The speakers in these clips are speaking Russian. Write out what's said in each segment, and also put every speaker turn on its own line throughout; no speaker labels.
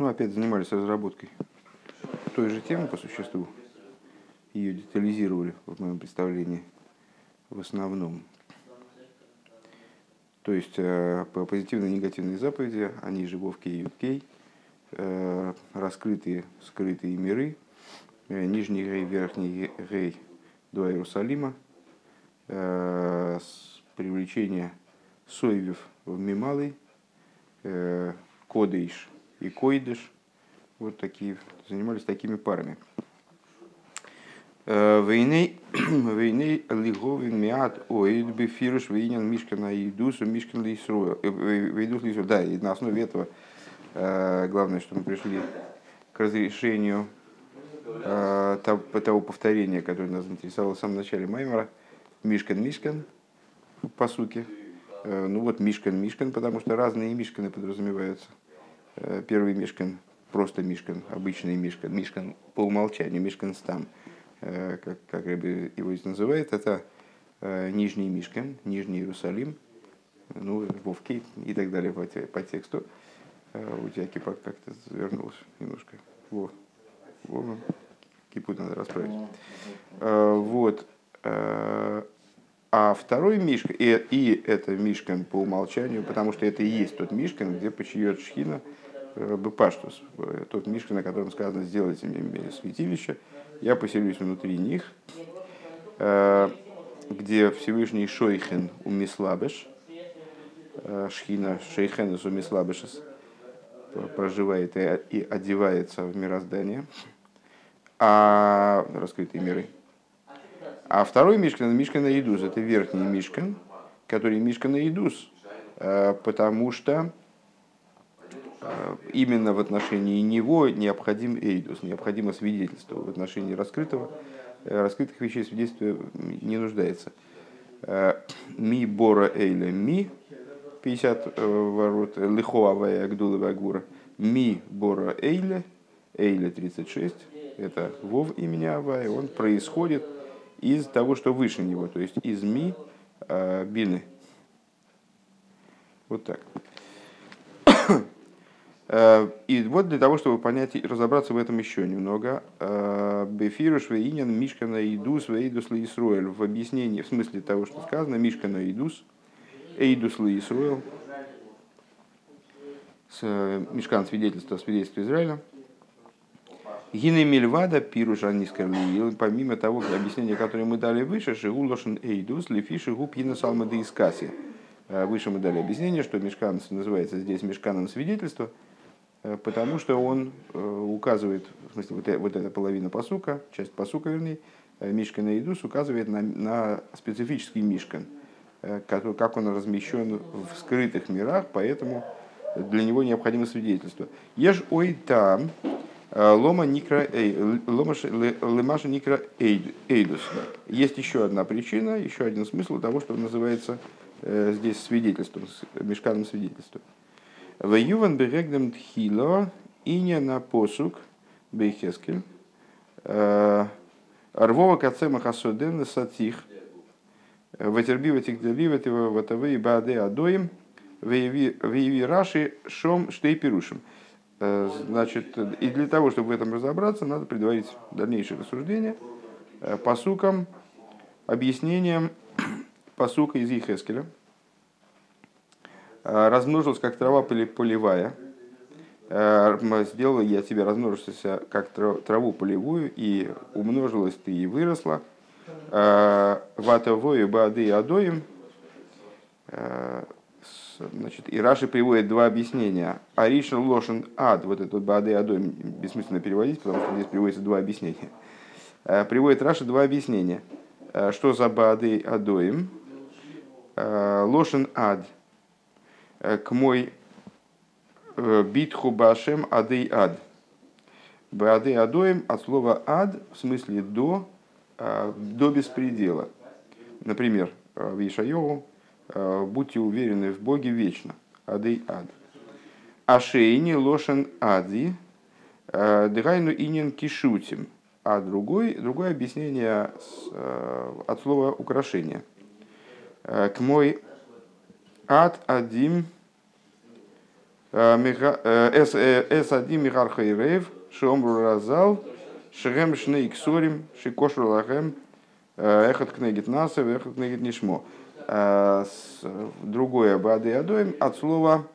Ну, опять занимались разработкой той же темы по существу. Ее детализировали в моем представлении в основном. То есть э, по позитивные и негативные заповеди, они же Вовке и Юткей, э, раскрытые, скрытые миры, э, нижний рей, верхний рей до Иерусалима, с привлечения соевев в Мималый, Кодейш и Койдыш, вот такие, занимались такими парами. Войны лиговин миат оид бифируш вейнян мишкана идусу мишкан лисруя. Лисруя. Да, и на основе этого главное, что мы пришли к разрешению того повторения, которое нас интересовало в самом начале Маймера. Мишкан, Мишкан, по сути. Ну вот Мишкан, Мишкан, потому что разные Мишканы подразумеваются. Первый Мишкан просто Мишкан, обычный Мишкан, Мишкан по умолчанию, Мишкан стам, э, как, как его здесь называет, это э, Нижний Мишкан, Нижний Иерусалим, ну, Вовки и так далее по, по тексту. Э, у тебя кипа как-то завернулся немножко. Во, во, кипу надо расправить. Вот. А второй Мишкан, и, и это Мишкан по умолчанию, потому что это и есть тот Мишкан, где почиет Шхина, Э, Бепаштус, э, тот Мишка, на котором сказано «сделайте мне святилище», я поселюсь внутри них, э, где Всевышний Шойхен у Мислабеш, Шхина Шейхенес у Мислабешес, проживает и одевается в мироздание, а раскрытые миры. А второй Мишкан, Мишкан Идус, это верхний Мишкан, который Мишкан Идус, потому что Э, именно в отношении него необходим эйдус, необходимо свидетельство. В отношении раскрытого, э, раскрытых вещей свидетельство не нуждается. Э, ми бора эйля ми, 50 ворот, лихоавая гдулова гура. Ми бора эйля, эйля 36, это вов имени Авая, он происходит из того, что выше него, то есть из ми бины. Вот так. Э, и вот для того, чтобы понять и разобраться в этом еще немного, э, Бефируш Вейнин Мишкана Идус Вейдус Лаисруэль в объяснении, в смысле того, что сказано, Мишкана Идус, Эйдус Лаисруэль, с Мишкан свидетельства, свидетельства Израиля, Гины Мильвада Пируша Нискарлиил, помимо того объяснения, которое мы дали выше, Шигулошин Эйдус, Лефиши Губ Гина Салмада Искаси. Э, выше мы дали объяснение, что Мишкан называется здесь Мишканом свидетельства, Э, потому что он э, указывает, в смысле, вот, вот эта половина посука, часть посука, вернее, э, Мишкан и Идус указывает на, на специфический Мишкан, который, как он размещен в скрытых мирах, поэтому для него необходимо свидетельство. Ешь ой там, лома никра лемаша никра эйдус. Есть еще одна причина, еще один смысл того, что называется здесь свидетельством, мешканом свидетельства. В Юван Берегдем Тхило Иня на посук Бейхескель э, Арвова Кацема Хасоден Сатих. Ватерби Ватигдели Ватавы Баде Адоим. Вейви Раши Шом Штейпирушим. Э, значит, и для того, чтобы в этом разобраться, надо предварить дальнейшее рассуждение э, посукам, объяснением посука из Ихескеля – Э, размножился как трава полевая. Э, сделал я тебе размножился как траву полевую, и умножилась ты и выросла. Э, Ватовою бады адоем. Значит, и Раши приводит два объяснения. Аришн лошен ад, вот этот бады адоем, бессмысленно переводить, потому что здесь приводится два объяснения. Приводит Раши два объяснения. Что за бады адоем? Лошен ад – к мой э, битху башем адей ад. Бадей адоем от слова ад в смысле до, э, до беспредела. Например, в Ишайову будьте уверены в Боге вечно. Адей ад. Ашейни лошен ади, дыгайну инин кишутим. А другой, другое объяснение от слова украшение. К мой Ад Адим С1 Михарха и Рейв, Шомру Разал, Шехем Шней Ксорим, Шикошру Лахем, Эхот Кнегит Насов, Эхот Кнегит Нишмо. Другое Бады Адоем от слова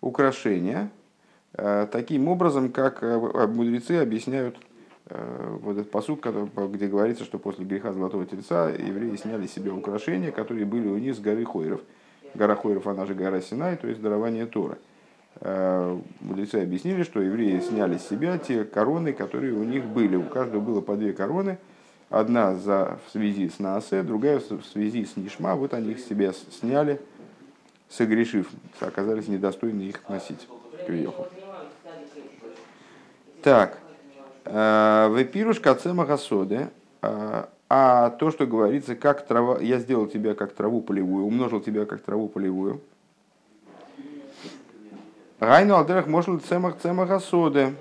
украшение, таким образом, как мудрецы объясняют вот этот посуд, где говорится, что после греха Золотого Тельца евреи сняли себе украшения, которые были у них с горы Хойров. Гора Хойров, она же гора Синай, то есть дарование Тора. Э, мудрецы объяснили, что евреи сняли с себя те короны, которые у них были. У каждого было по две короны. Одна за, в связи с Наасе, другая в связи с Нишма. Вот они их себе сняли, согрешив, оказались недостойны их носить. Кверху. Так. Э, Вепируш кацема гасоде. Э, а то, что говорится, как трава, я сделал тебя как траву полевую, умножил тебя как траву полевую. Гайну алдерах может цемах цемах асоды.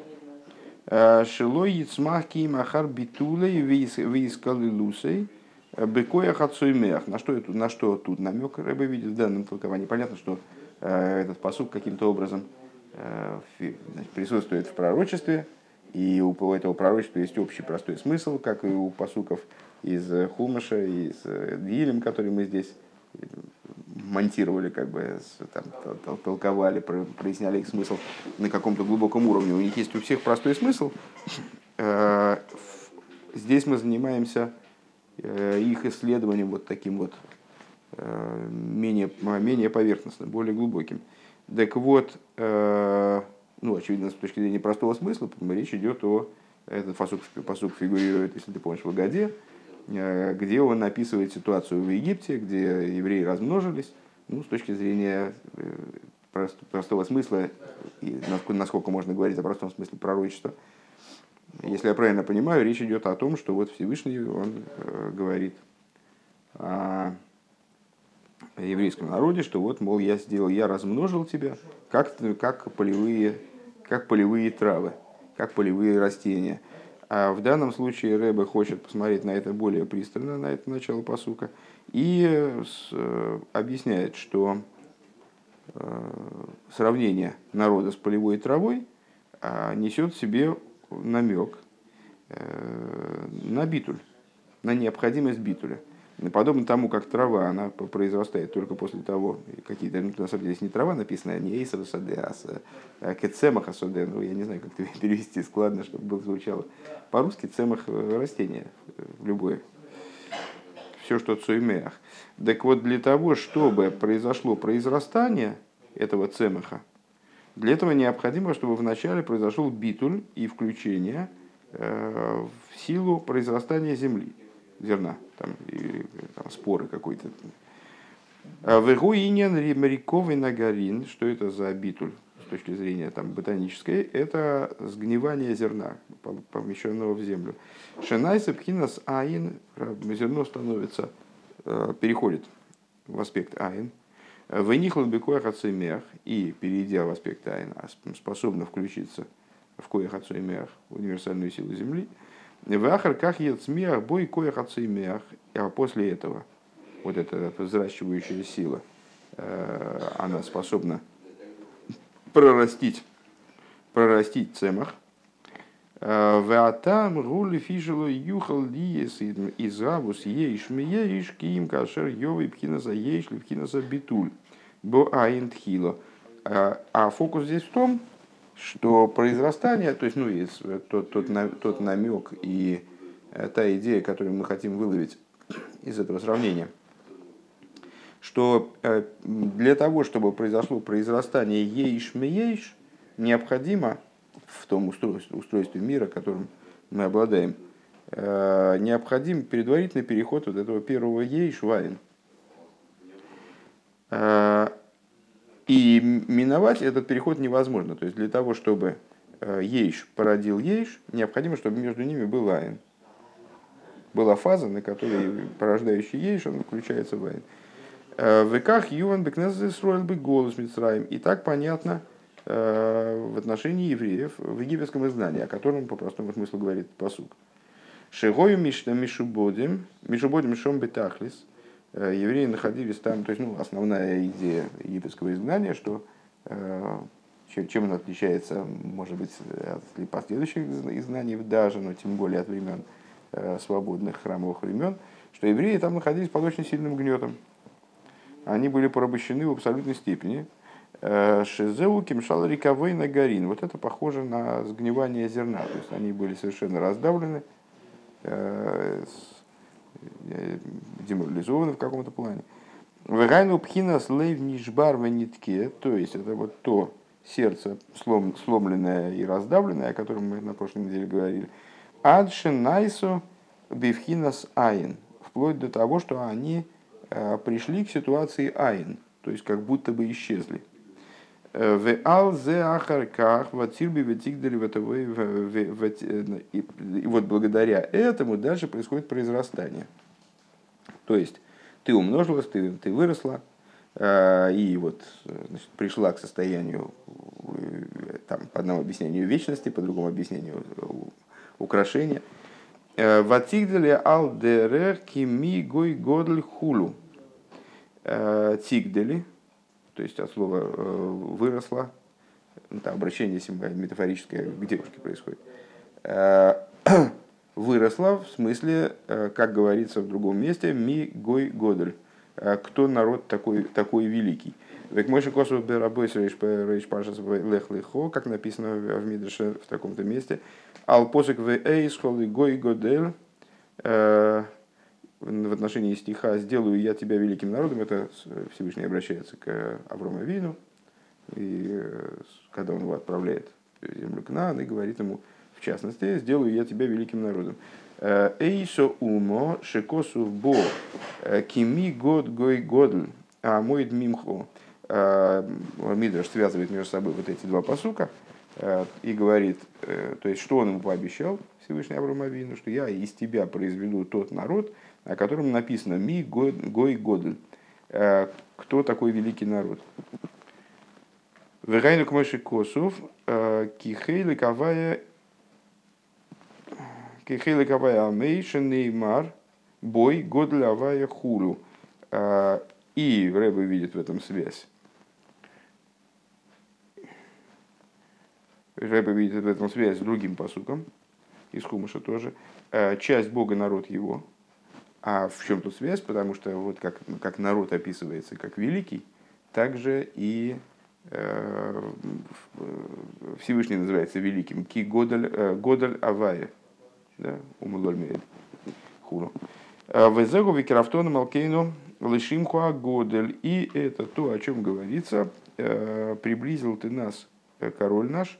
Э, Шилой яцмах ким ахар битулей вискалы лусей. Бекоя хацуймех. На что, на что тут намек рыба видит в данном толковании? Понятно, что э, этот посуд каким-то образом э, присутствует в пророчестве, и у этого пророчества есть общий простой смысл, как и у посуков из Хумаша, из Дилем, который мы здесь монтировали, как бы, там, толковали, проясняли их смысл на каком-то глубоком уровне. У них есть у всех простой смысл. Э, здесь мы занимаемся э, их исследованием вот таким вот э, менее, менее поверхностным, более глубоким. Так вот, ну, очевидно, с точки зрения простого смысла, речь идет о, этот посук, посук фигурирует, если ты помнишь, в Агаде, Э, где он описывает ситуацию в Египте, где евреи размножились, ну, с точки зрения э, простого смысла, и насколько можно говорить о простом смысле пророчества. Если я правильно понимаю, речь идет о том, что вот Всевышний, он э, говорит о еврейском народе, что вот, мол, я сделал, я размножил тебя, как, как, полевые, как полевые травы, как полевые растения – в данном случае Рэбе хочет посмотреть на это более пристально, на это начало посука, и э, объясняет, что э, сравнение народа с полевой травой а, несет в себе намек э, на битуль, на необходимость битуля – Подобно тому, как трава, она произрастает только после того, какие-то, ну, на самом деле, здесь не трава написана, не эйсер саде, а, а кецемах асоде, ну, я не знаю, как это перевести складно, чтобы было звучало. По-русски цемах э, растения, э, любое. Все, что цуймеах. Так вот, для того, чтобы произошло произрастание этого цемаха, для этого необходимо, чтобы вначале произошел битуль и включение э, в силу произрастания земли зерна, там, и, там споры какой-то. А в Игуинен римриковый нагарин, что это за битуль с точки зрения там, ботанической, это сгнивание зерна, помещенного в землю. Шенайса пхинас аин, зерно становится, э, переходит в аспект аин, Вынихлан бекоях ацемех и, перейдя в аспект аин, способна включиться в коях ацемех, универсальную силу Земли – в ахарках ецмиах бой коях ацимиах. А после этого вот эта взращивающая сила, э, она способна прорастить, прорастить цемах. Э, Ватам гули фишелу юхал диес из гавус ейш миейш ким кашер йовы пхинаса ейш пхинаса битуль. Бо аинтхило. Э, а фокус здесь в том, что произрастание, то есть ну, тот, тот, тот намек и э, та идея, которую мы хотим выловить из этого сравнения, что э, для того, чтобы произошло произрастание ейш-меейш, необходимо в том устройстве, устройстве мира, которым мы обладаем, э, необходим предварительный переход вот этого первого ейш в айн. И миновать этот переход невозможно. То есть для того, чтобы э, ейш породил ейш, необходимо, чтобы между ними был айн. Была фаза, на которой порождающий ейш, он включается в айн. Э, в веках Юван Бекнезесроил бы голос Мицраем. И так понятно э, в отношении евреев в египетском изгнании, о котором по простому смыслу говорит посук. Шигою Мишубодим, Мишубодим Шом Бетахлис – Э, евреи находились там, то есть ну, основная идея египетского изгнания, что э, чем, чем он отличается, может быть, от последующих изгнаний даже, но тем более от времен э, свободных храмовых времен, что евреи там находились под очень сильным гнетом. Они были порабощены в абсолютной степени. Э, Шизеу кимшал риковой на горин. Вот это похоже на сгнивание зерна. То есть они были совершенно раздавлены, э, деморализованы в каком-то плане. Вегайну пхина слейв нишбар нитке, то есть это вот то сердце слом, сломленное и раздавленное, о котором мы на прошлой неделе говорили. Адшин найсу бифхинас айн, вплоть до того, что они э, пришли к ситуации айн, то есть как будто бы исчезли. Э, в ал зе ахарках ватирби ветигдали и вот благодаря этому дальше происходит произрастание. То есть ты умножилась, ты, ты выросла, э, и вот значит, пришла к состоянию, э, там, по одному объяснению вечности, по другому объяснению э, украшения. Ватигдали ал дерех кими гой годль хулу. Тигдали, то есть от слова выросла, это обращение метафорическое к девушке происходит выросла, в смысле, э, как говорится в другом месте, ми гой годель. Э, кто народ такой, такой великий? Век мой косу берабойс рейш пашас лех лехо, как написано в Мидрше в таком-то месте. Ал посек в эйс холи гой годель. Э, в отношении стиха «Сделаю я тебя великим народом» это Всевышний обращается к Аврому Вину, и когда он его отправляет в землю Кнаан, и говорит ему, в частности, сделаю я тебя великим народом. Э, Эйсо умо шекосу бо э, кими год гой годль, а мой дмимхо. Э, Мидраш связывает между собой вот эти два посука и говорит, то есть, что он ему пообещал, Всевышний Авраамовину, что я из тебя произведу тот народ, о котором написано «Ми гой годль». Кто такой великий народ? Вегайну к Мойши Косов, кихейли кавая Кихейли Кавая Амейшен Неймар, бой Годлявая Хулу. А, и Рэба видит в этом связь. Рэба видит в этом связь с другим посуком, из Хумыша тоже. Часть Бога, народ его. А в чем тут связь? Потому что вот как, как народ описывается как великий, также и э, Всевышний называется великим. Ки Годаль, э, Годаль Авая да, умылольмеет хуру. А Везегу викерафтону малкейну лишимхуа годель. И это то, о чем говорится, э, приблизил ты нас, э, король наш,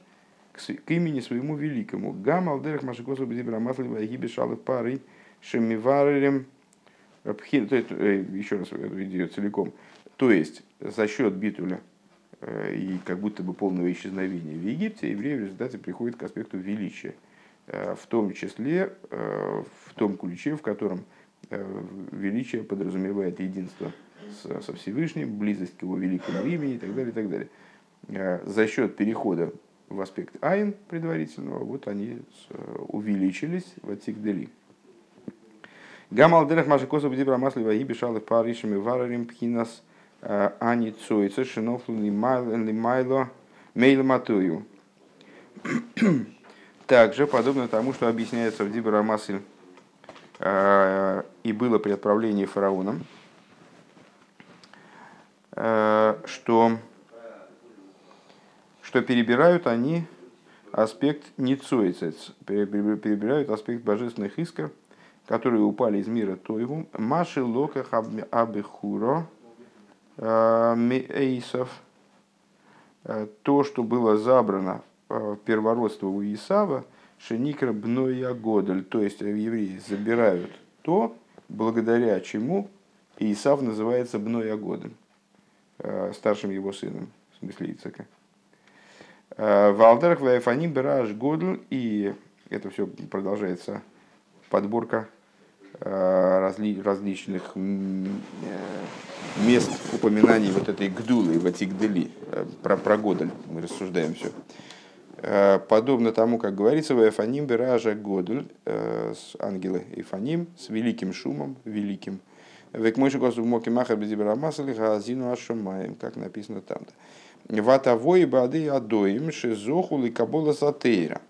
к имени своему великому. Гам алдерах машикосу бдибра масли вагиби шалых пары шемиваререм э, еще раз идею целиком. То есть, за счет битуля и как будто бы полного исчезновения в Египте, евреи в результате приходят к аспекту величия. Э, в том числе э, в том ключе, в котором э, величие подразумевает единство со Всевышним, близость к его великому имени и так далее, и так далее. За счет перехода в аспект айн предварительного, вот они увеличились в Атикдели. Гамал дерах маши косов бдибра масли ваги бешалых паришами варарим пхинас ани цойца шинофлу лимайло мейло матую. Также, подобно тому, что объясняется в Дибра Масль э, и было при отправлении фараоном, э, что, что перебирают они аспект ницуицец, перебирают аспект божественных искр, которые упали из мира Тойгу, Маши Локах Абихуро э, Эйсов, то, что было забрано Э, первородство у Исава, Шеникра Бноя Годель, то есть евреи забирают то, благодаря чему Исав называется Бноя Годель, э, старшим его сыном, в смысле Ицака. Э, Валдерах Вайфаним Бераш Годель, и это все продолжается подборка разли, различных мест упоминаний вот этой Гдулы, Ватигдели, про, про Годель мы рассуждаем все. Э, подобно тому, как говорится, в Эфаним Беража Годуль, э, ангелы Эфаним, с великим шумом, великим. Век мой шикосу в моке маха безибрамасали газину ашамаем, как написано там-то. ватовой бады адоим шизоху ликабола сатейра.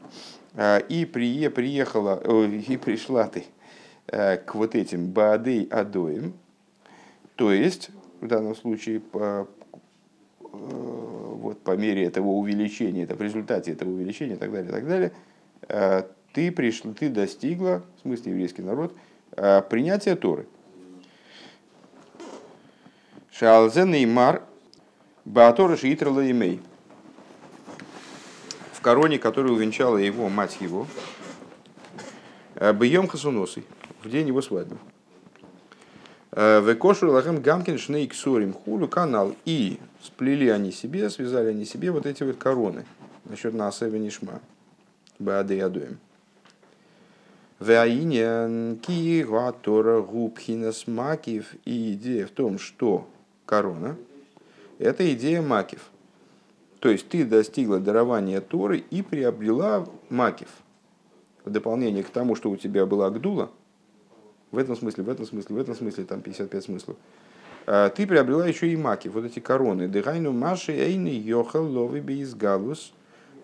И при, приехала, и пришла ты к вот этим бадей адоим, то есть в данном случае по, вот по мере этого увеличения, это в результате этого увеличения и так далее, и так далее, ты пришла, ты достигла, в смысле еврейский народ, принятия Торы. Шалзе Неймар Баатора Шиитра имей. В короне, которую увенчала его мать его, Бьем Хасуносой, в день его свадьбы. Векошу Лахем Гамкин Шнейк Сорим Хулю канал. И сплели они себе, связали они себе вот эти вот короны. Насчет Наасева Нишма. Баады Адуем. Ваиньян ки гуатора губхинас макив. И идея в том, что корона, это идея макив. То есть ты достигла дарования Торы и приобрела макив. В дополнение к тому, что у тебя была гдула, в этом смысле, в этом смысле, в этом смысле, там 55 смыслов, а, ты приобрела еще и маки, вот эти короны. Дыхайну маши эйны йохал лови бейсгалус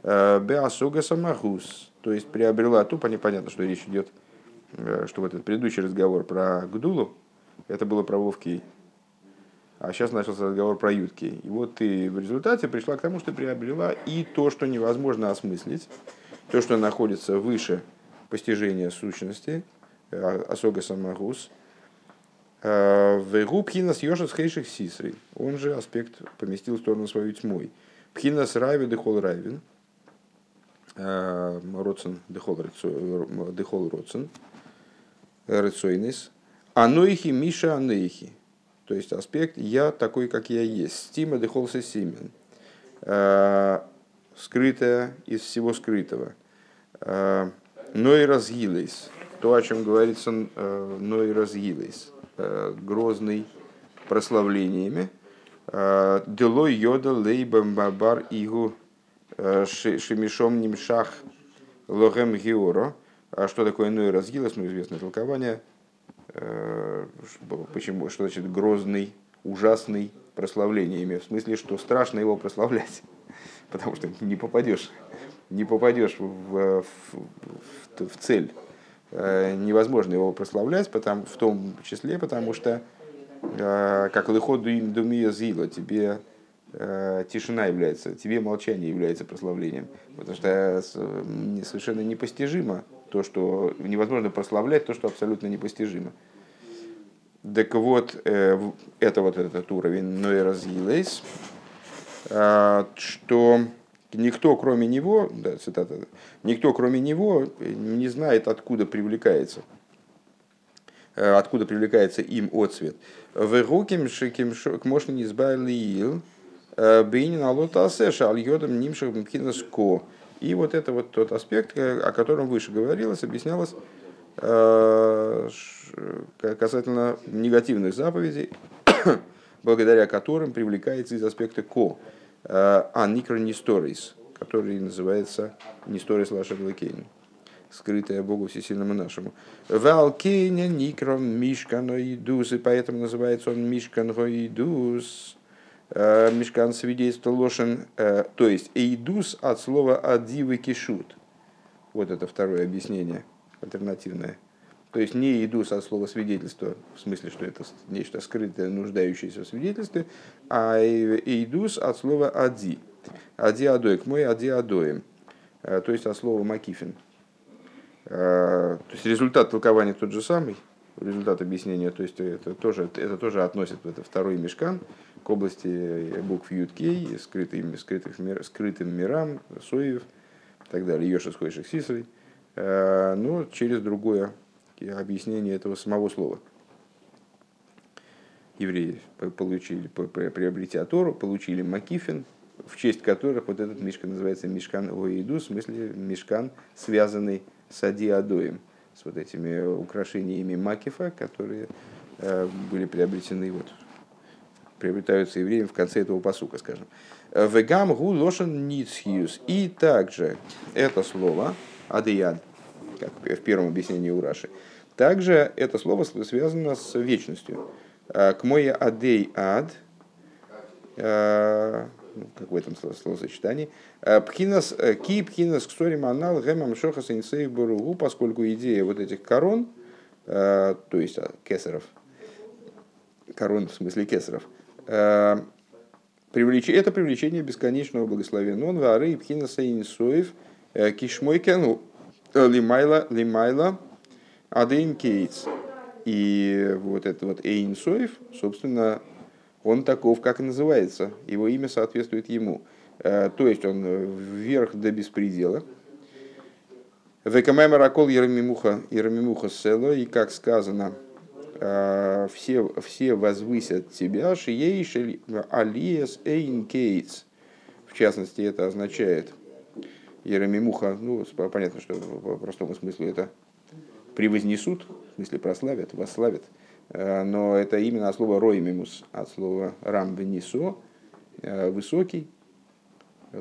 а, беасога самахус. То есть приобрела, то понятно, что речь идет, э, что вот этот предыдущий разговор про Гдулу, это было про Вовки а сейчас начался разговор про ютки. И вот ты в результате пришла к тому, что приобрела и то, что невозможно осмыслить, то, что находится выше постижения сущности, а, осога самагус, а, в Пхинас Йошас Хейших Сисрей, он же аспект поместил в сторону свою тьмой. Пхинас Райви Дехол Райвин, а, Родсен Дехол Родсен, Рецойнис, Анойхи Миша Анейхи, то есть аспект «я такой, как я есть». Стима дехолса симен. Э, скрытое из всего скрытого. Э, но и разгилейс. То, о чем говорится, э, но и разгилейс. Грозный прославлениями. Делой йода лейбам бабар игу шемишом нимшах логем георо. А что такое Ной разгилес? Ну, известное толкование. Э, почему, что значит грозный, ужасный прославлениями, в смысле, что страшно его прославлять, потому что не попадешь, не попадешь в, в, в, в цель. Э, невозможно его прославлять, потому, в том числе потому, что э, как лыходу им думия зила, тебе тишина является, тебе молчание является прославлением. Потому что совершенно непостижимо то, что невозможно прославлять, то, что абсолютно непостижимо. Так вот, э, это вот этот уровень Нойраз Елейс, а, что никто кроме него, да, цитата, никто кроме него не знает, откуда привлекается, э, откуда привлекается им отцвет. В шиким к мошни избавил э, бейнин алотасеша аль йодам нимших ко. И вот это вот тот аспект, о котором выше говорилось, объяснялось э, касательно негативных заповедей, благодаря которым привлекается из аспекта ко, э, а никронисторис, который называется нисторис лаша блакейн, скрытая Богу всесильному нашему. Валкейня никром мишканоидус, и поэтому называется он мишканоидус, Э, Мешкан свидетельство лошен, э, то есть эйдус от слова адивы кишут. Вот это второе объяснение, альтернативное. То есть не идус от слова свидетельство, в смысле, что это нечто скрытое, нуждающееся в свидетельстве, а эйдус от слова ади. Ади адоек, мой ади адоем. Э, то есть от слова макифин. То есть результат толкования тот же самый, результат объяснения, то есть это тоже, это тоже относит это второй мешкан, к области букв Юткей, скрытым, скрытых, мир, скрытым мирам, Соев и так далее, Йоша Схойших Сисой, э, но через другое объяснение этого самого слова. Евреи получили, приобретя Тору, получили Макифин, в честь которых вот этот мешкан называется мешкан Оиду, в смысле мешкан, связанный с Адиадоем, с вот этими украшениями Макифа, которые э, были приобретены вот приобретаются евреям в конце этого посука, скажем. Вегам гу лошен ницхиус. И также это слово, адияд, как в первом объяснении у Раши, также это слово связано с вечностью. К мой адей ад, ну, как в этом словосочетании. Пхинас, ки пхинас ксорим анал гемам шохас инсей боругу, поскольку идея вот этих корон, то есть кесаров, корон в смысле кесаров, привлеч... это привлечение бесконечного благословения. Он вары пхинаса инсоев кишмойкен лимайла лимайла адейн кейтс. И вот этот вот Эйнсоев, собственно, он таков, как и называется. Его имя соответствует ему. Э, то есть он вверх до беспредела. Векамай Маракол Ерамимуха, Ерамимуха Село, и как сказано, э, все, все возвысят тебя, Шиейш Алиес Эйн Кейтс. В частности, это означает Ерамимуха, ну, понятно, что в простом смысле это превознесут, в смысле прославят, восславят. Э, но это именно от слова роймимус, от слова рам венесо, э, высокий,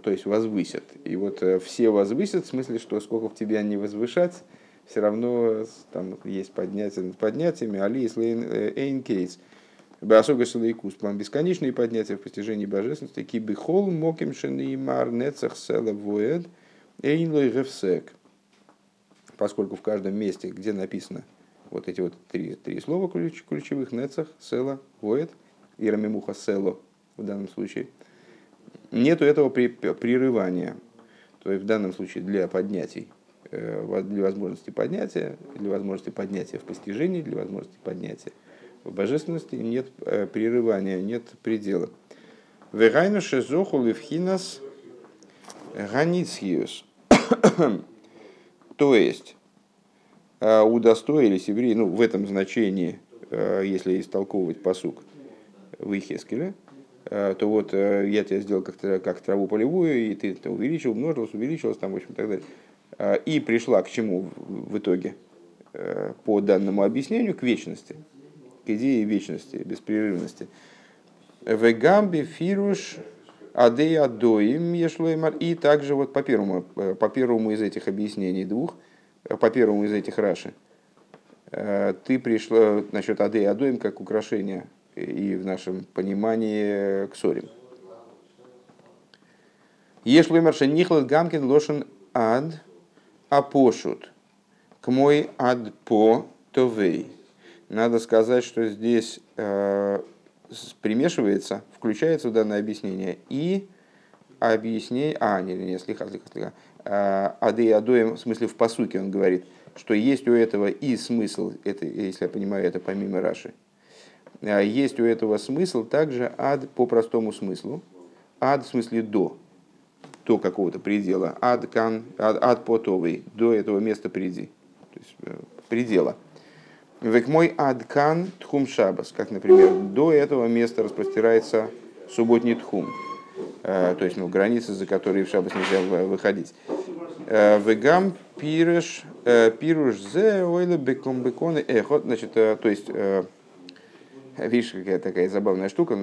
то есть возвысят. И вот э, все возвысят, в смысле, что сколько в тебя не возвышать, все равно там есть поднятие над поднятиями. Али Эйн Кейс. Басога Шалейкус, план бесконечные поднятия в постижении божественности. Кибихол Моким Шенеймар Нецах Села Воед Эйн Гефсек. Поскольку в каждом месте, где написано вот эти вот три, три слова ключ, ключевых, нецах, села, воет, и рамимуха село в данном случае, нету этого при, прерывания. То есть в данном случае для поднятий, э, для возможности поднятия, для возможности поднятия в постижении, для возможности поднятия в божественности нет э, прерывания, нет предела. Вегайну шезоху левхинас ганицхиус. То есть, Э, удостоились евреи, ну, в этом значении, э, если истолковывать посук в Ихескеле, э, то вот я тебя сделал как, как траву полевую, и ты это увеличил, умножилась, увеличилась, там, в общем, так далее. И пришла к чему в итоге? По данному объяснению, к вечности, к идее вечности, беспрерывности. Вегамби фируш адея доим И также вот по первому, по первому из этих объяснений двух – по первому из этих раши, э, ты пришла насчет Ады и Адоим как украшение и в нашем понимании к ссорим. Еш лоймерша нихлад гамкин лошен ад апошут. К мой ад по товей. Надо сказать, что здесь э, примешивается, включается в данное объяснение и объяснение... А, не, не, слегка, слегка, слегка. А, Ады Адоем, в смысле в посуке он говорит, что есть у этого и смысл, это, если я понимаю, это помимо Раши, а, есть у этого смысл также ад по простому смыслу, ад в смысле до, до какого-то предела, ад кан, ад, ад потовый, до этого места приди, то есть э, предела. Век мой ад кан тхум шабас, как, например, до этого места распростирается субботний тхум. Э, то есть ну, границы, за которые в шаббат нельзя выходить. Э, вегам пирыш э, пируш зе ойле беком беконы эхот, значит, то есть видишь, какая такая забавная штука,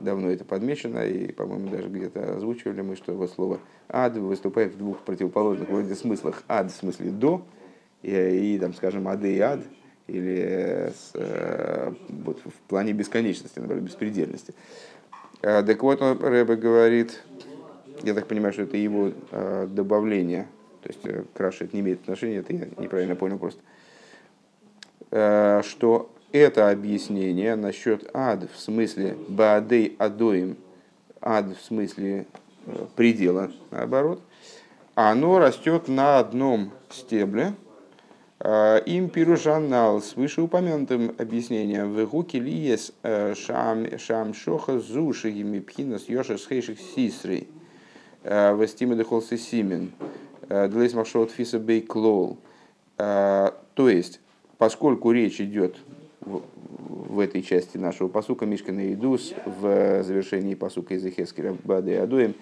давно это подмечено, и, по-моему, даже где-то озвучивали мы, что его слово ад выступает в двух противоположных вроде смыслах. Ад в смысле до, и, и там, скажем, ады и ад, или с, вот, в плане бесконечности, например, беспредельности. А, так вот, Рэбе говорит, я так понимаю, что это его а, добавление, то есть э, к Раши это не имеет отношения, это я неправильно понял просто, а, что это объяснение насчет ад в смысле баадей адоим, ад в смысле э, предела, наоборот, оно растет на одном стебле, Э, им пирушанал с вышеупомянутым объяснением в гуки лиес э, шам шам шоха зуши ими пхинас йоша схейших сисрей э, в эстиме дехолсы симен длейс махшот фиса бей клол. То есть, поскольку речь идет в этой части нашего посука Мишкина Идус в завершении посука из Эхескера Бады и Адуем,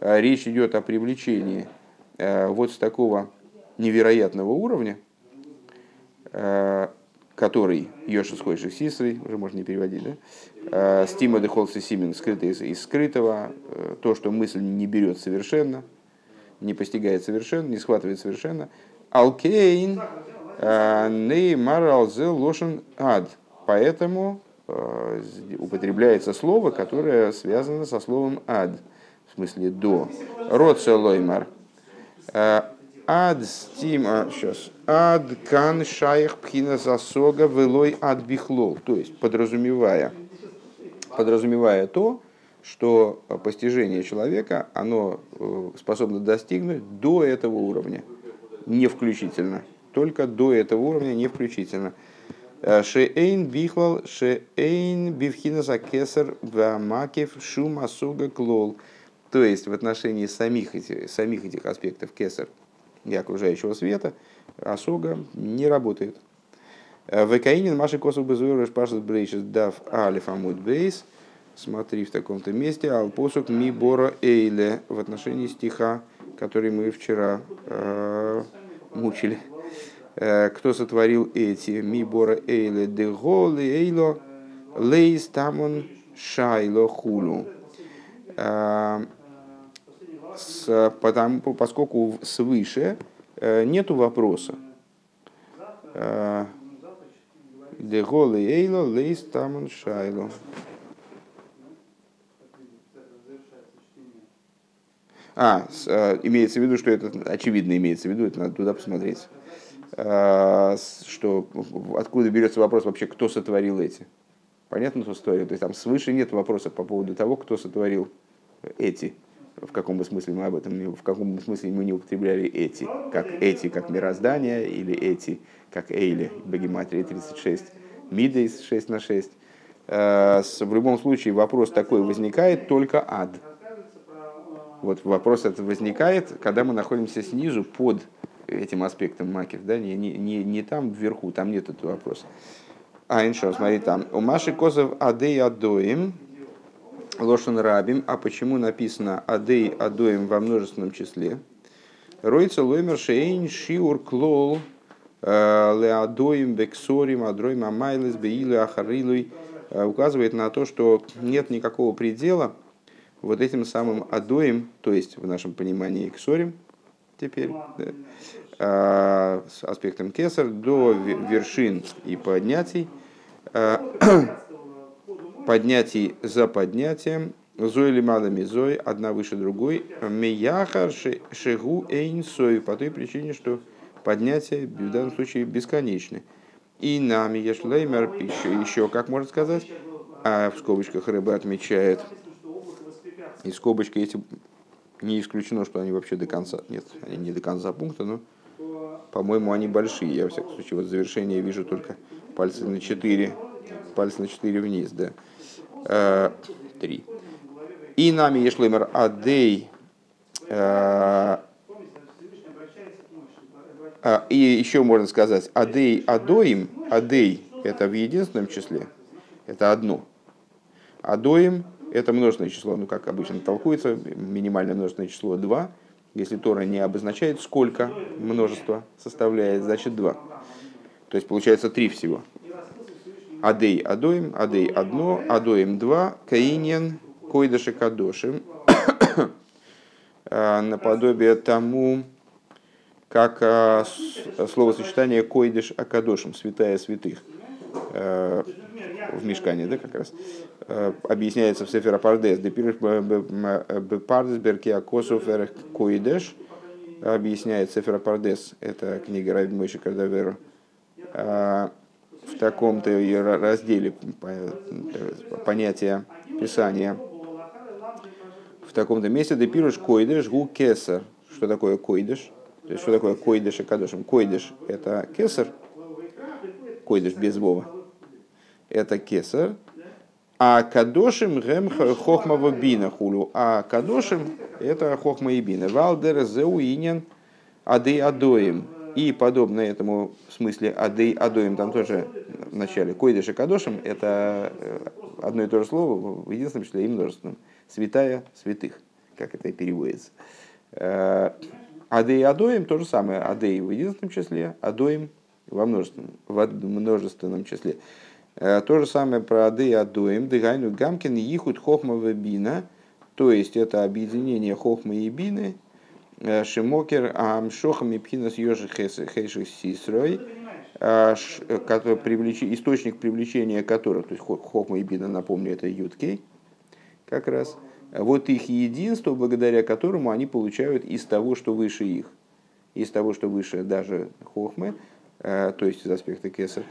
речь идет о привлечении вот с такого невероятного уровня, Э, который Йоши сходишь Сисрой, уже можно не переводить, да? Э, Стима де Холси Симен, скрытый из, из скрытого, э, то, что мысль не берет совершенно, не постигает совершенно, не схватывает совершенно. Алкейн неймар алзе лошен ад. Поэтому употребляется слово, которое связано со словом ад, в смысле до. Род лоймар. Ад стим, сейчас, ад кан шаях пхина засога велой ад бихлол. То есть, подразумевая, подразумевая то, что постижение человека, оно э, способно достигнуть до этого уровня, не включительно. Только до этого уровня, не включительно. Э, шеэйн бихлал, шеэйн бивхина закесар вамакев шум асуга клол. То есть в отношении самих, этих, самих этих аспектов кесар и окружающего света асуга не работает. Э, Векаинин Маши Косов Безуэр Пашас Брейшис Дав Алиф Амуд Бейс. Смотри в таком-то месте. Алпосук Мибора Эйле в отношении стиха, который мы вчера э, мучили. Э, кто сотворил эти мибора эйле деголы эйло лейс тамон шайло хулу. Э, потому, поскольку свыше э, нету вопроса. Деголы эйло лейс тамон шайло. А, имеется в виду, что это очевидно имеется в виду, это надо туда посмотреть. Что откуда берется вопрос вообще, кто сотворил эти. Понятно, кто сотворил. То есть там свыше нет вопроса по поводу того, кто сотворил эти. В каком бы смысле мы об этом, в каком бы смысле мы не употребляли эти, как эти, как мироздание, или эти, как Эйли, Богематрия 36, Мидейс 6 на 6. А, в любом случае вопрос такой возникает только ад. Вот вопрос этот возникает, когда мы находимся снизу под этим аспектом макив, да, не, не, не, не там вверху, там нет этого вопроса. А, иншо, смотри, там. У Маши Козов Адей Адоим, Лошен Рабим, а почему написано Адей Адоим во множественном числе? Ройца Лоймер Шейн Шиур Клол э, Леадоим Бексорим Адроим Амайлес Беилы Ахарилуй э, указывает на то, что нет никакого предела вот этим самым Адоим, то есть в нашем понимании Ксорим, теперь, да, а, с аспектом кесар до вершин и поднятий, поднятий за поднятием, Зой лималами зой, одна выше другой, мияхар шегу эйн сой, по той причине, что поднятия в данном случае бесконечны. И нами ешлеймер еще, еще, как можно сказать, а в скобочках рыба отмечает, и скобочки эти не исключено, что они вообще до конца. Нет, они не до конца пункта, но, по-моему, они большие. Я, во всяком случае, вот завершение вижу только пальцы на 4, пальцы на 4 вниз, да. Э, три. И нами ешлемер адей. Э, а, и еще можно сказать, адей адоим, адей это в единственном числе, это одно. Адоим это множественное число, ну как обычно толкуется, минимальное множественное число 2. Если Тора не обозначает, сколько множество составляет, значит 2. То есть получается 3 всего. Адей адоим, адей одно, адоим два, каинен, койдаши кадошим. А, наподобие тому, как а, словосочетание койдыш акадошим, святая святых а, в Мешкане, да, как раз. Э, объясняется в Сефера Пардес. Депирш Пардес Беркия Косов Коидеш. Объясняет Сефера Пардес. Это книга Раби Мойши Кардаверу. В таком-то разделе понятия Писания. В таком-то месте Депируш Койдеш Гу Кесар. Что такое Койдеш? То есть, что такое Койдеш и Кадошем? Койдеш – это Кесар. Койдеш без Вова. Это Кесар. А кадошим гем хохма бина хулю. А кадошим это хохма и бина. Валдер зеуинен адей адоим. И подобно этому в смысле адей адоим, там тоже в начале койдыш и кадошим, это э, одно и то же слово в единственном числе и множественном. Святая святых, как это и переводится. Э, адей адоим то же самое. Адей в единственном числе, адоим во множественном, в множественном числе. Э, то же самое про Ады и Адуем, Дыгайну Гамкин, Ихут Хохма Бина, то есть это объединение Хохмы и Бины, Шимокер Амшохам и Пхинас Йожи Хейших Сисрой, который привлеч... источник привлечения которых, то есть Хохма и Бина, напомню, это Юткей, как раз, вот их единство, благодаря которому они получают из того, что выше их, из того, что выше даже Хохмы, то есть из аспекта Кесар,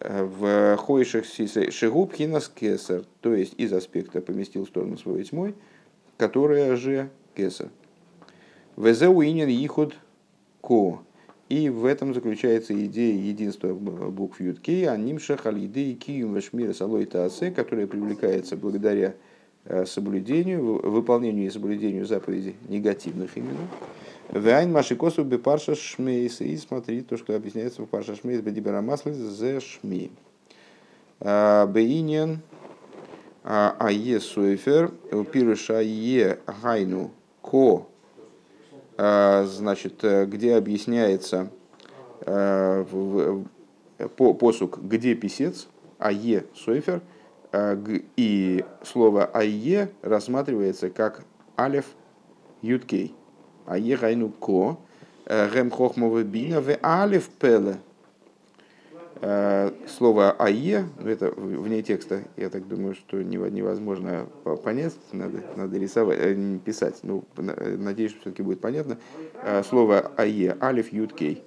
в Хойших Шигуб Хинас Кесар, то есть из аспекта поместил в сторону своей тьмой, которая же Кесар. Везеу инин ихуд ко. И в этом заключается идея единства букв Юткей, а нимша халиды и киюм вашмира салой таасе, которая привлекается благодаря э, соблюдению, выполнению и соблюдению заповедей негативных именно. Вайн машикосу бы парша шмейс. И смотри, то, что объясняется в парша шмейс бедибера маслы зе шми. А, Бейнин ае суэфер пируша е гайну ко а, значит, э, где объясняется э, по посук, где писец, ае сойфер, э, и слово ае рассматривается как алев юткей, ае гайну ко, гем хохмова бина в алев пеле, Э, слово «ае», это вне текста, я так думаю, что невозможно понять, надо, надо рисовать, э, писать. Ну, надеюсь, что все-таки будет понятно. Э, слово «ае» – «алиф юткей».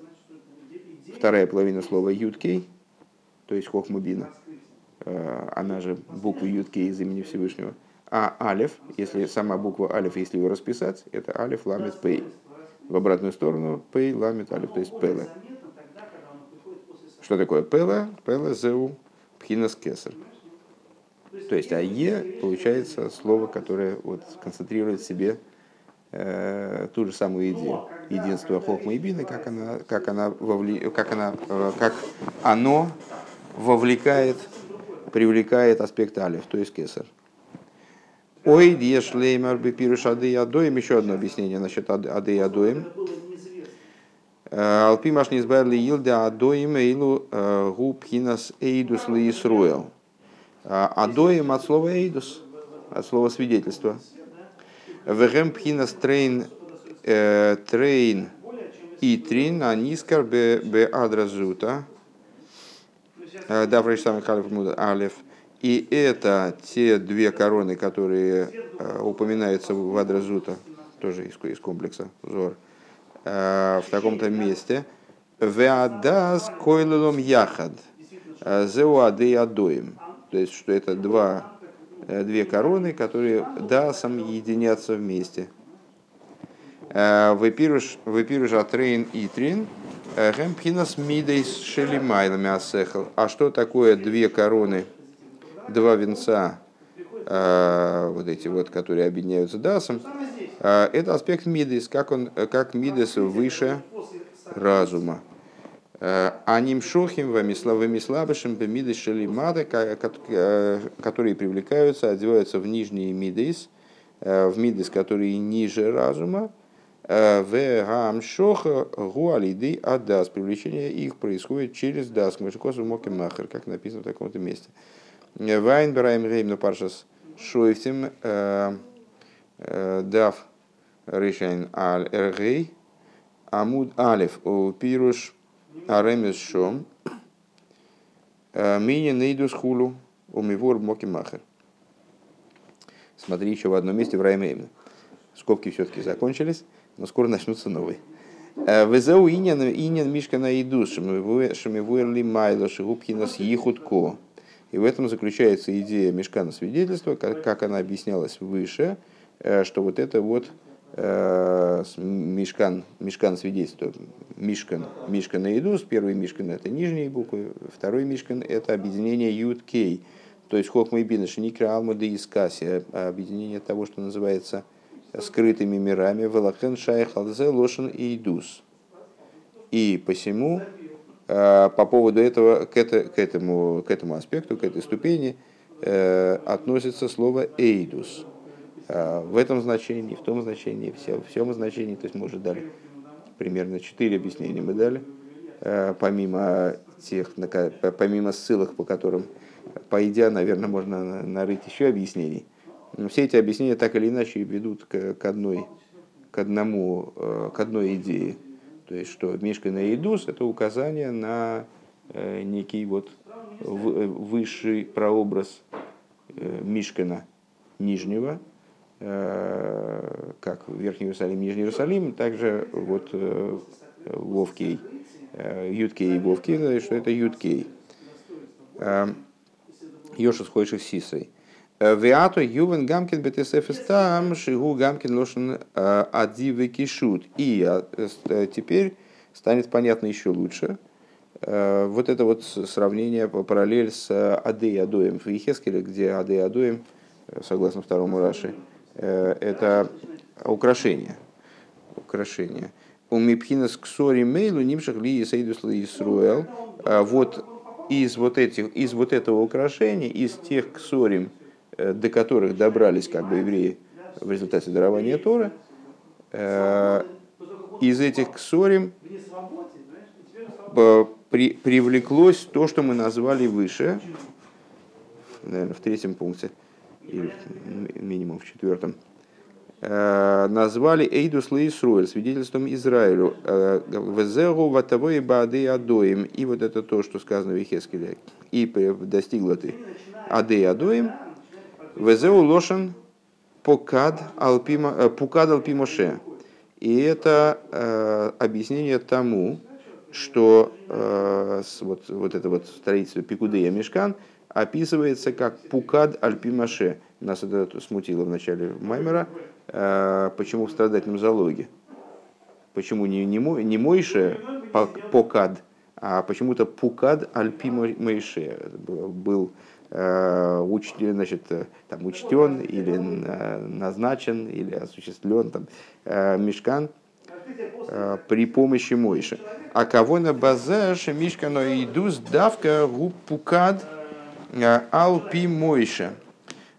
Вторая половина слова «юткей», то есть «хохмубина», она же буква «юткей» из имени Всевышнего. А «алиф», если сама буква «алиф», если его расписать, это «алиф ламит пей». В обратную сторону «пей ламит алиф», то есть «пеле». Что такое пела? Пела зеу пхинас кесар. То есть ае получается слово, которое вот концентрирует в себе э, ту же самую идею. Единство хохма и бины, как она, как она, вовли, как она, э, как оно вовлекает, привлекает аспект алиф, то есть кесар. Ой, диешлеймар бипируш ады ядоим. Еще одно объяснение насчет ады ядоим. Алпи маш не избавили илда адоим эйлу э, губ хинас эйдус Исруэл. Адоим от слова эйдус, от слова свидетельства. Вегем пхинас трейн трейн и трин анискар бе адразута. Да, самый халиф алев. И это те две короны, которые упоминаются в Адразута, тоже из, из комплекса Зор. Э, в таком-то месте. Веадас койлелом яхад. Э, Зеуады адоим. То есть, что это два, э, две короны, которые дасом единятся вместе. Выпируш атрейн и трин. Гемпхинас мидейс шелимайлами асехал. А что такое две короны, два венца, вот эти вот, которые объединяются дасом? А, это аспект Мидес, как, он, как Мидес выше разума. А, Аним шохим вамислабышем бемидес шелимада, которые привлекаются, одеваются в нижние мидес, в мидес, которые ниже разума, в гамшоха гуалиды адас. Привлечение их происходит через дас. Машикосу махер, как написано в таком-то месте. Вайн браем рейм паршас шойфтим дав Ришайн Аль Эргей, Амуд Алиф, Пируш Аремес Шом, э, Мини Нейдус Хулу, Умивор Моки Махер. Смотри еще в одном месте в Раймейме. Скобки все-таки закончились, но скоро начнутся новые. Э, Везеу инин инин мишка на иду, шамивуэрли майло, шигубхинас ехудко. И в этом заключается идея мешкана свидетельства, как, как она объяснялась выше, э, что вот это вот мешкан, мешкан свидетельства, мишкан, мишкан и идус, первый мишкан это нижние буквы, второй мишкан это объединение ют кей, то есть хохма и бина шникра алмада и скаси, объединение того, что называется скрытыми мирами, велахен шайх алзе лошен и идус. И посему э, по поводу этого, к, это, к, этому, к этому аспекту, к этой ступени э, относится слово эйдус – Э, в этом значении, в том значении, в всем значении. То есть мы уже дали примерно четыре объяснения мы дали, э, помимо тех, помимо ссылок, по которым, по идее, наверное, можно нарыть еще объяснений. Но все эти объяснения так или иначе ведут к, одной, к одному, э, к одной идее. То есть, что Мишка на Идус – это указание на некий вот высший прообраз Мишкана нижнего, как Верхний Иерусалим, Нижний Иерусалим, также вот Вовкей, Юткей и Вовкей, что это Юткей. Йошус Хойших Сисой. Веато Ювен Гамкин БТСФ там Шигу Гамкин Лошен Адивы Кишут. И теперь станет понятно еще лучше, вот это вот сравнение, параллель с Адей Адоем в Ехескеле, где Адей Адоем, согласно второму Раши, это украшение. Украшение. У Мипхинас Ксори Мейлу Нимшах Ли Сейдус Ли Исруэл. Вот из вот, этих, из вот этого украшения, из тех ксорим, э, до которых добрались как бы евреи в результате дарования Торы, э, из этих ксорим при, привлеклось то, что мы назвали выше, наверное, в третьем пункте, или минимум в четвертом, Э, назвали Эйдус Лейсруэль, свидетельством Израилю, э, Везеру Ватавой Баады Адоим, и вот это то, что сказано в Ехескеле, и достигла ты Ады Адоим, Везеру Лошен Покад Алпима, э, Пукад Алпимоше. И это объяснение тому, что вот, вот это вот строительство Пикудея Мешкан описывается как Пукад Альпимаше. Нас это смутило в начале Маймера, Э, почему в страдательном залоге? Почему не, не, мой, не Мойше Покад, а почему-то Пукад Альпи Мойше был э, учтен, значит, там, учтен или назначен или осуществлен там, мешкан при помощи Мойши. А кого на базаш мишкано идус давка пукад алпи Мойша.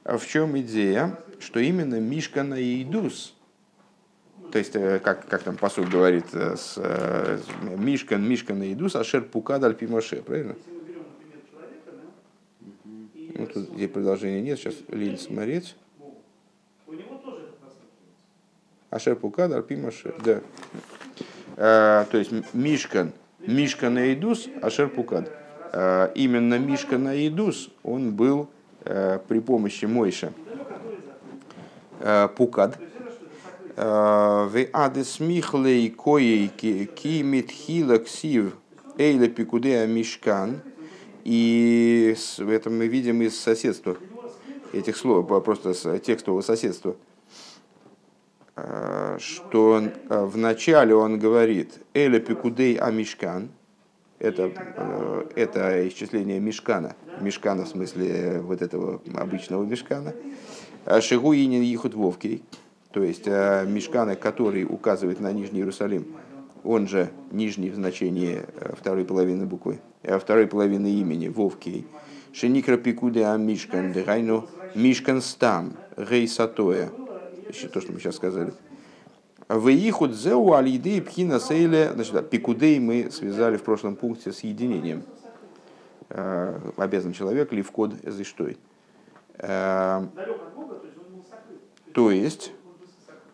В чем идея? что именно Мишкана и Идус, то есть, э, как, как там посуд говорит, э, с, э, с Мишкан, Мишкан и Идус, Ашер Пукадаль Пимоше, правильно? Ну, тут здесь продолжения нет, сейчас лень смотреть. Ашер Пукадаль Пимоше, да. А, то есть, Мишкан, Мишкан и Идус, Ашер Пукад. А, именно Мишкан и Идус, он был при помощи Мойша Э, пукад. Э, в адес михлей коей ки митхила ксив эйла пикудея мишкан. И в этом мы видим из соседства этих слов, просто с текстового соседства, э, что в начале он говорит «Эля пикудей амишкан», это, это исчисление мешкана, мешкана в смысле вот этого обычного мешкана, Э, Шигу Инин Ихут Вовкей, то есть э, мешканы, который указывает на Нижний Иерусалим, он же нижний в значении э, второй половины буквы, второй половины имени Вовкей. Шеникра пикуде а мишкан, дерайну мишкан стам, гей сатоя. То, что мы сейчас сказали. Выихуд зеу алиды пхина сейле. Значит, пикудей мы связали в прошлом пункте с единением. Обязан человек ли в код заштой. То есть,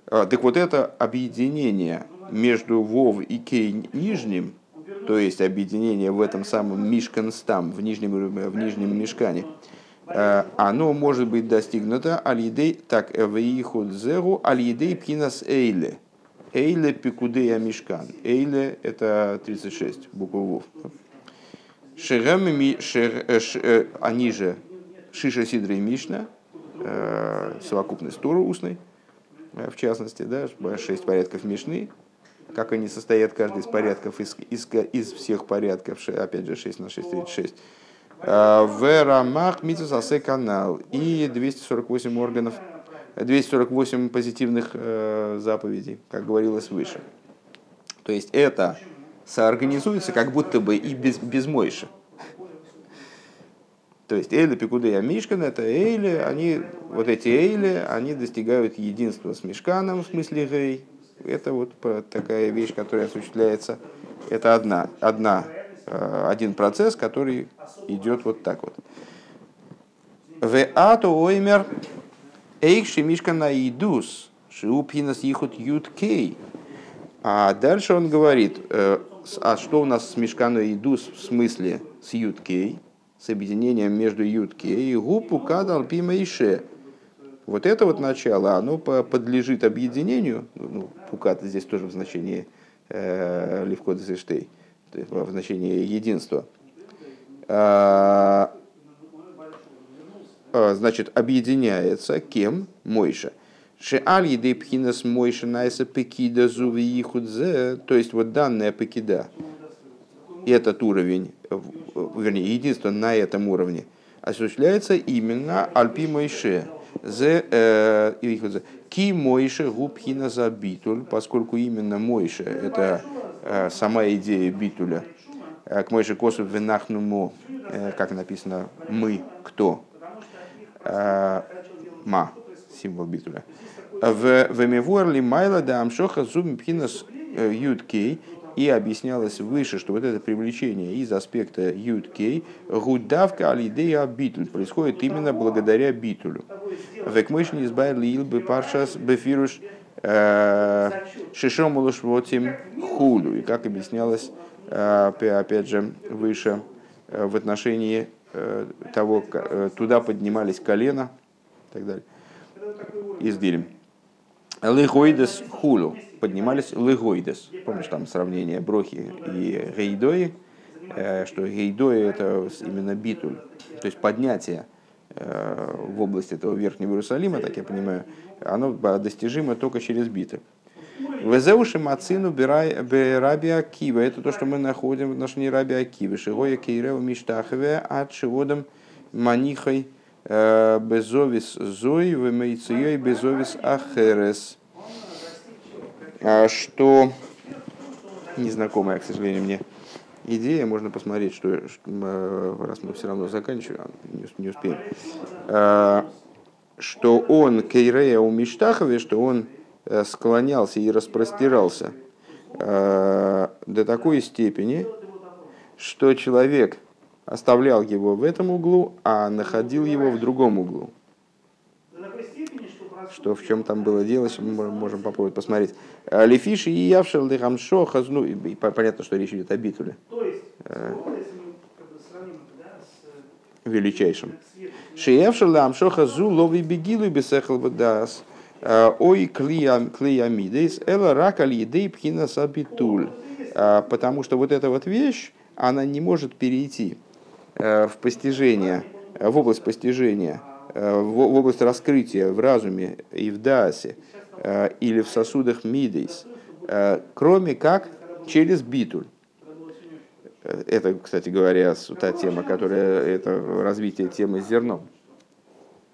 а, так вот это объединение между Вов и Кей нижним, то есть объединение в этом самом Мишканстам, в нижнем, в нижнем мешкане, а, оно может быть достигнуто алидей, так, вейхуд зеру алидей пхинас эйле. Эйле пикудея мишкан. Эйле это 36, буква Вов. Шерами, шер, э, э, они же Шиша Сидра и Мишна, Э, совокупность Торы устной, в частности, да, шесть порядков Мишны, как они состоят, каждый из порядков, из, из, из всех порядков, опять же, 6 на 6, 36. Э, в Рамах Митсусасе канал и 248 органов, 248 позитивных заповедей, как говорилось выше. То есть это соорганизуется как будто бы и без, без Мойши. То есть Эйли, Пикуды и Мишкан, это Эйли, они, вот эти Эйли, они достигают единства с Мишканом, в смысле Гей. Это вот такая вещь, которая осуществляется. Это одна, одна, э, один процесс, который идет вот так вот. В ату оймер эйкши мишкана идус шиупинас ихут ют кей. А дальше он говорит, э, а что у нас с Мешканой Идус в смысле с Юткей, с объединением между Юткей и Гупу Кадал Пима Ише. Вот это вот начало, оно подлежит объединению, ну, пукат здесь тоже в значении э, Зештей, в значении единства. А, значит, объединяется кем? Мойша. Шеаль еды пхинас мойша найса пекида зуви ихудзе. То есть вот данная пекида, этот уровень, вернее, единство на этом уровне, осуществляется именно альпи мойше. Э, ки мойше губхина за битуль, поскольку именно мойше это э, сама идея битуля. Э, к мойше косу венахнумо, как написано, мы кто? Ма, символ битуля в Вемевуарли Майла да Амшоха Зум Пхинас э, Юткей и объяснялось выше, что вот это привлечение из аспекта Юткей гудавка алидея битуль происходит именно благодаря битулю. Векмышни избавили илбы паршас бефируш э, шишомулуш вотим худу. И как объяснялось, э, опять же, выше в отношении того, туда поднимались колено и так далее. Издилем. Лыгойдес хулу. Поднимались лыгойдес. Помнишь там сравнение брохи и гейдои, э, что гейдои это именно битуль, то есть поднятие э, в области этого Верхнего Иерусалима, так я понимаю, оно достижимо только через битуль. Везеуши Мацину Раби Акива. Это то, что мы находим в отношении Раби Акивы. Шигоя Кейрева Миштахове от Шиводом Манихой Э, безовис зой, вемейцией безовис ахерес. А что незнакомая, к сожалению, мне идея, можно посмотреть, что, э, раз мы все равно заканчиваем, не успеем, что он, Кейрея у Миштахове, что он склонялся и распростирался до такой степени, что человек – оставлял его в этом углу, а находил его в другом углу. Что в чем там было дело, мы можем попробовать посмотреть. А, Лефиши и явшел дехамшо хазну. Понятно, что речь идет о битуле. Э, величайшим. Шиевшел амшо хазу лови бегилу и бесехал дас. А, ой клиамидейс эла ракали едей пхина сабитуль. А, потому что вот эта вот вещь, она не может перейти Э, в постижение, в область постижения, э, в область раскрытия в разуме и в даасе э, или в сосудах мидейс, кроме как через битуль. Это, кстати говоря, та тема, которая это развитие темы с зерном.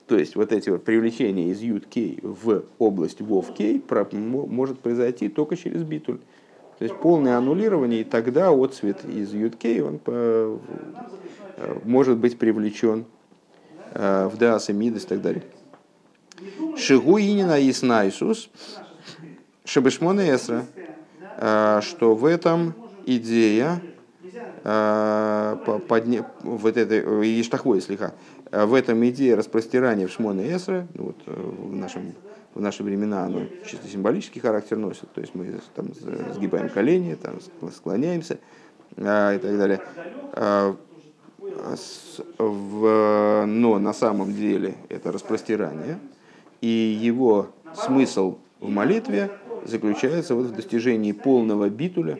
То есть вот эти вот привлечения из ют кей в область вов кей может произойти только через битуль. То есть полное аннулирование, и тогда отцвет из ют кей он Э, может быть привлечен э, в Дааса Мидас и так далее. Шигуинина Иснайсус, Шабешмона Эсра, э, что в этом идея подня... вот это Иштахвой слегка, в этом идея распростирания в Шмона Эсра, ну вот в, нашем, в наши времена оно чисто символический характер носит, то есть мы там сгибаем колени, там склоняемся и так далее. В, но на самом деле это распростирание, и его смысл в молитве заключается вот в достижении полного битуля,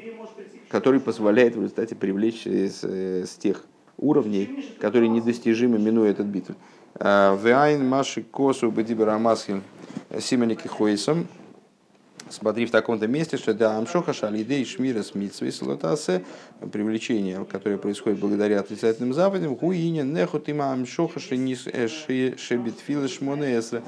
который позволяет в результате привлечь с, с тех уровней, которые недостижимы, минуя этот битуль. А, Вайн Маши Косу Бадибарамасхин Сименики Хойсом смотри в таком-то месте, что да, амшоха шалиды и шмира с митсвей слотасе, привлечение, которое происходит благодаря отрицательным заповедям, хуиня нехот има амшоха э, шебитфила шмонеса.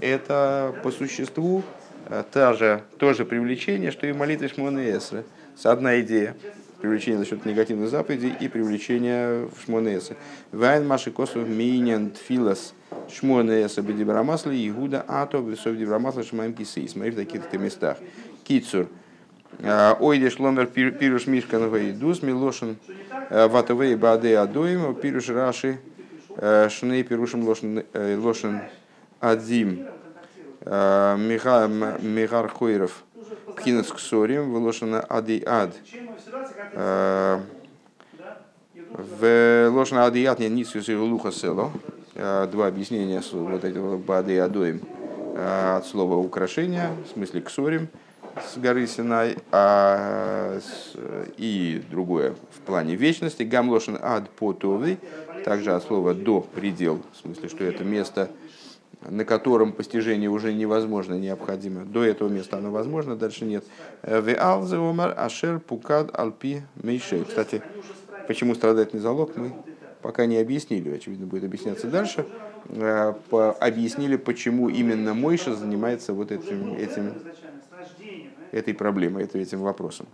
Это по существу э, та же, тоже привлечение, что и молитва шмонеса. Одна идея привлечение за счет негативных заповедей и привлечение в шмонеса. Вайн маши косов минян тфилас Шмуэнеса Бедибрамасла, Игуда Ато, Весов Дибрамасла, Шмаем Кисы. Смотри в таких-то местах. Кицур. А, Ойде шломер пируш мишкан вейдус, милошин а, ватовей баде адоим, пируш раши, а, шней пирушим лошин э, адзим, михар хойров, Пхинас ксорим, выложено ад и ад. В ложно адият не нисус и луха село. Два объяснения вот этого бады и адоим от слова украшения, в смысле ксорим с горы Синай, а и другое в плане вечности. Гамлошин ад потовый, также от слова до предел, в смысле, что это место, на котором постижение уже невозможно, необходимо. До этого места оно возможно, дальше нет. Веалзеомар ашер пукад алпи мейшей. Кстати, почему страдательный залог, мы пока не объяснили, очевидно, будет объясняться дальше. Э, объяснили, почему именно Мойша занимается вот этим, этим, этой проблемой, этим вопросом.